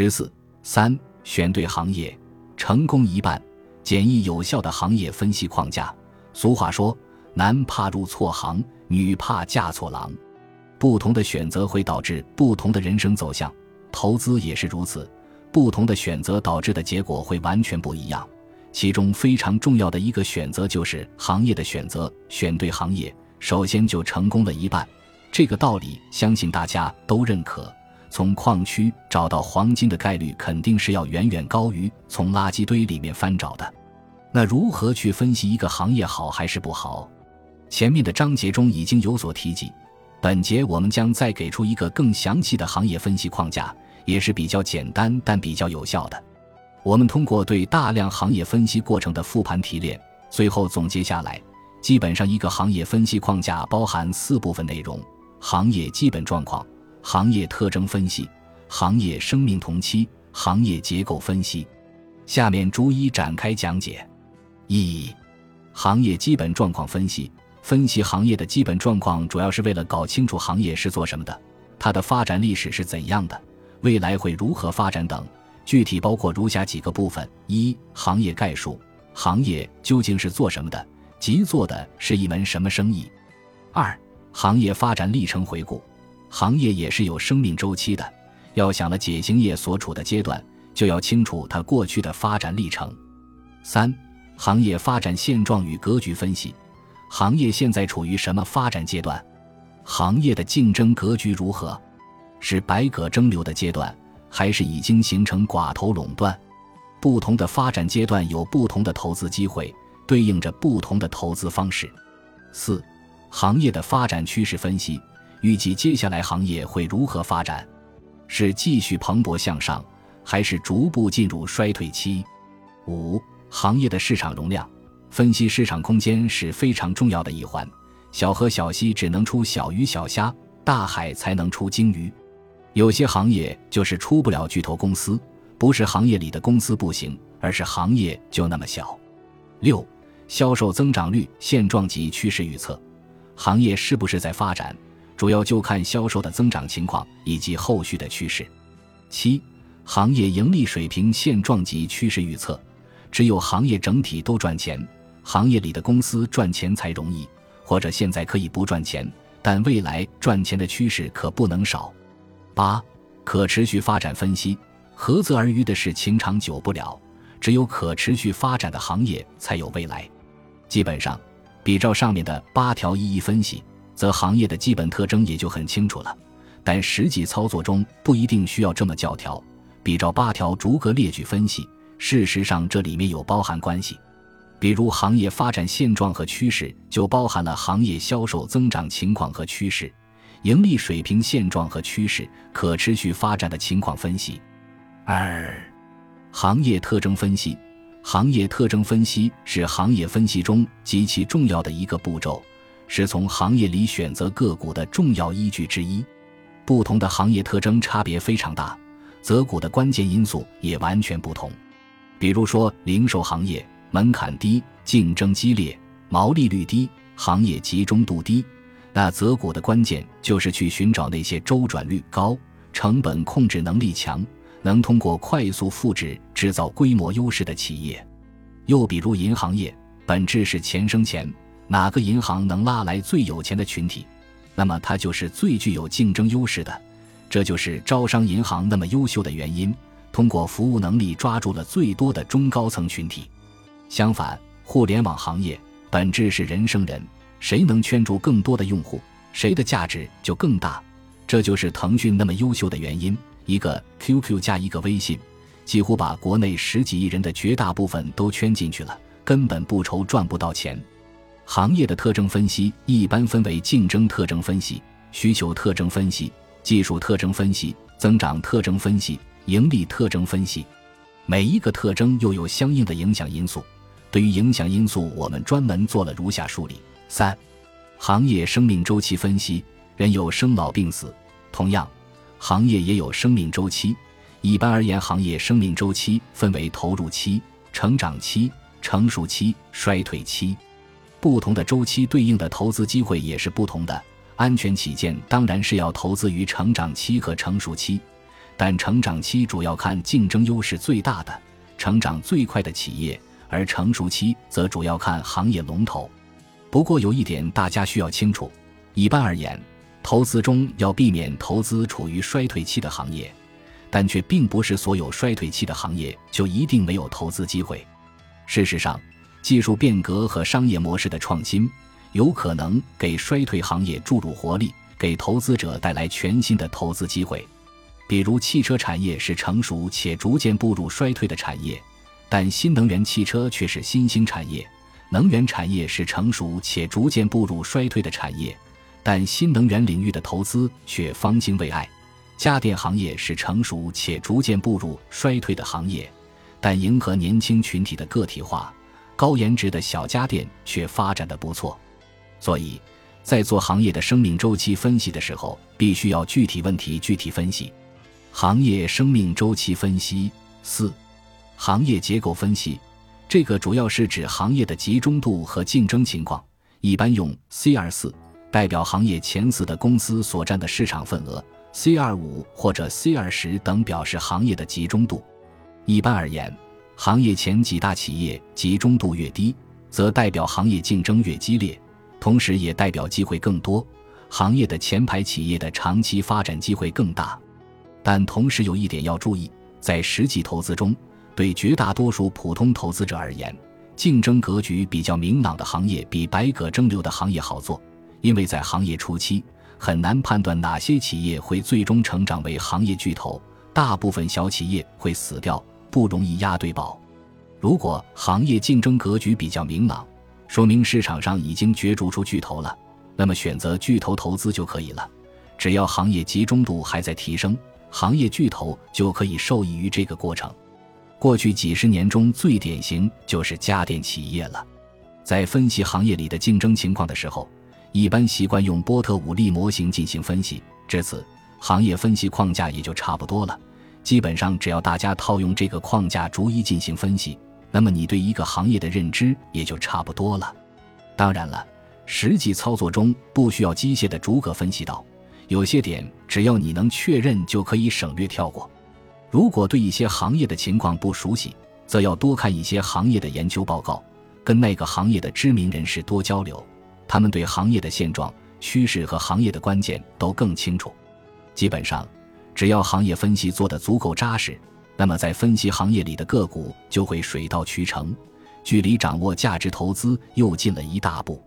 十四三选对行业，成功一半。简易有效的行业分析框架。俗话说：“男怕入错行，女怕嫁错郎。”不同的选择会导致不同的人生走向，投资也是如此。不同的选择导致的结果会完全不一样。其中非常重要的一个选择就是行业的选择，选对行业，首先就成功了一半。这个道理相信大家都认可。从矿区找到黄金的概率肯定是要远远高于从垃圾堆里面翻找的。那如何去分析一个行业好还是不好？前面的章节中已经有所提及，本节我们将再给出一个更详细的行业分析框架，也是比较简单但比较有效的。我们通过对大量行业分析过程的复盘提炼，最后总结下来，基本上一个行业分析框架包含四部分内容：行业基本状况。行业特征分析、行业生命同期、行业结构分析，下面逐一展开讲解。一、行业基本状况分析。分析行业的基本状况，主要是为了搞清楚行业是做什么的，它的发展历史是怎样的，未来会如何发展等。具体包括如下几个部分：一、行业概述，行业究竟是做什么的，即做的是一门什么生意；二、行业发展历程回顾。行业也是有生命周期的，要想了解行业所处的阶段，就要清楚它过去的发展历程。三、行业发展现状与格局分析，行业现在处于什么发展阶段？行业的竞争格局如何？是百舸争流的阶段，还是已经形成寡头垄断？不同的发展阶段有不同的投资机会，对应着不同的投资方式。四、行业的发展趋势分析。预计接下来行业会如何发展？是继续蓬勃向上，还是逐步进入衰退期？五、行业的市场容量分析，市场空间是非常重要的一环。小河小溪只能出小鱼小虾，大海才能出鲸鱼。有些行业就是出不了巨头公司，不是行业里的公司不行，而是行业就那么小。六、销售增长率现状及趋势预测，行业是不是在发展？主要就看销售的增长情况以及后续的趋势。七、行业盈利水平现状及趋势预测。只有行业整体都赚钱，行业里的公司赚钱才容易。或者现在可以不赚钱，但未来赚钱的趋势可不能少。八、可持续发展分析。合则而渔的事情长久不了，只有可持续发展的行业才有未来。基本上，比照上面的八条一一分析。则行业的基本特征也就很清楚了，但实际操作中不一定需要这么教条。比照八条逐个列举分析，事实上这里面有包含关系。比如行业发展现状和趋势，就包含了行业销售增长情况和趋势、盈利水平现状和趋势、可持续发展的情况分析。二、行业特征分析，行业特征分析是行业分析中极其重要的一个步骤。是从行业里选择个股的重要依据之一，不同的行业特征差别非常大，择股的关键因素也完全不同。比如说，零售行业门槛低、竞争激烈、毛利率低、行业集中度低，那择股的关键就是去寻找那些周转率高、成本控制能力强、能通过快速复制制造规模优势的企业。又比如银行业，本质是钱生钱。哪个银行能拉来最有钱的群体，那么它就是最具有竞争优势的。这就是招商银行那么优秀的原因，通过服务能力抓住了最多的中高层群体。相反，互联网行业本质是人生人，谁能圈住更多的用户，谁的价值就更大。这就是腾讯那么优秀的原因。一个 QQ 加一个微信，几乎把国内十几亿人的绝大部分都圈进去了，根本不愁赚不到钱。行业的特征分析一般分为竞争特征分析、需求特征分析、技术特征分析、增长特征分析、盈利特征分析。每一个特征又有相应的影响因素。对于影响因素，我们专门做了如下梳理：三、行业生命周期分析。人有生老病死，同样，行业也有生命周期。一般而言，行业生命周期分为投入期、成长期、成熟期、衰退期。不同的周期对应的投资机会也是不同的。安全起见，当然是要投资于成长期和成熟期，但成长期主要看竞争优势最大的、成长最快的企业，而成熟期则主要看行业龙头。不过有一点大家需要清楚：一般而言，投资中要避免投资处于衰退期的行业，但却并不是所有衰退期的行业就一定没有投资机会。事实上，技术变革和商业模式的创新有可能给衰退行业注入活力，给投资者带来全新的投资机会。比如，汽车产业是成熟且逐渐步入衰退的产业，但新能源汽车却是新兴产业；能源产业是成熟且逐渐步入衰退的产业，但新能源领域的投资却方兴未艾；家电行业是成熟且逐渐步入衰退的行业，但迎合年轻群体的个体化、高颜值的小家电却发展的不错。所以，在做行业的生命周期分析的时候，必须要具体问题具体分析。行业生命周期分析四，行业结构分析，这个主要是指行业的集中度和竞争情况，一般用 C 二四代表行业前四的公司所占的市场份额，C 二五或者 C 二十等表示行业的集中度。一般而言，行业前几大企业集中度越低，则代表行业竞争越激烈，同时也代表机会更多，行业的前排企业的长期发展机会更大。但同时有一点要注意，在实际投资中，对绝大多数普通投资者而言，竞争格局比较明朗的行业比百舸争流的行业好做，因为在行业初期很难判断哪些企业会最终成长为行业巨头，大部分小企业会死掉，不容易押对宝。如果行业竞争格局比较明朗，说明市场上已经角逐出巨头了，那么选择巨头投资就可以了。只要行业集中度还在提升。行业巨头就可以受益于这个过程。过去几十年中最典型就是家电企业了。在分析行业里的竞争情况的时候，一般习惯用波特五力模型进行分析。至此，行业分析框架也就差不多了。基本上，只要大家套用这个框架逐一进行分析，那么你对一个行业的认知也就差不多了。当然了，实际操作中不需要机械的逐个分析到。有些点，只要你能确认，就可以省略跳过。如果对一些行业的情况不熟悉，则要多看一些行业的研究报告，跟那个行业的知名人士多交流，他们对行业的现状、趋势和行业的关键都更清楚。基本上，只要行业分析做得足够扎实，那么在分析行业里的个股就会水到渠成，距离掌握价值投资又近了一大步。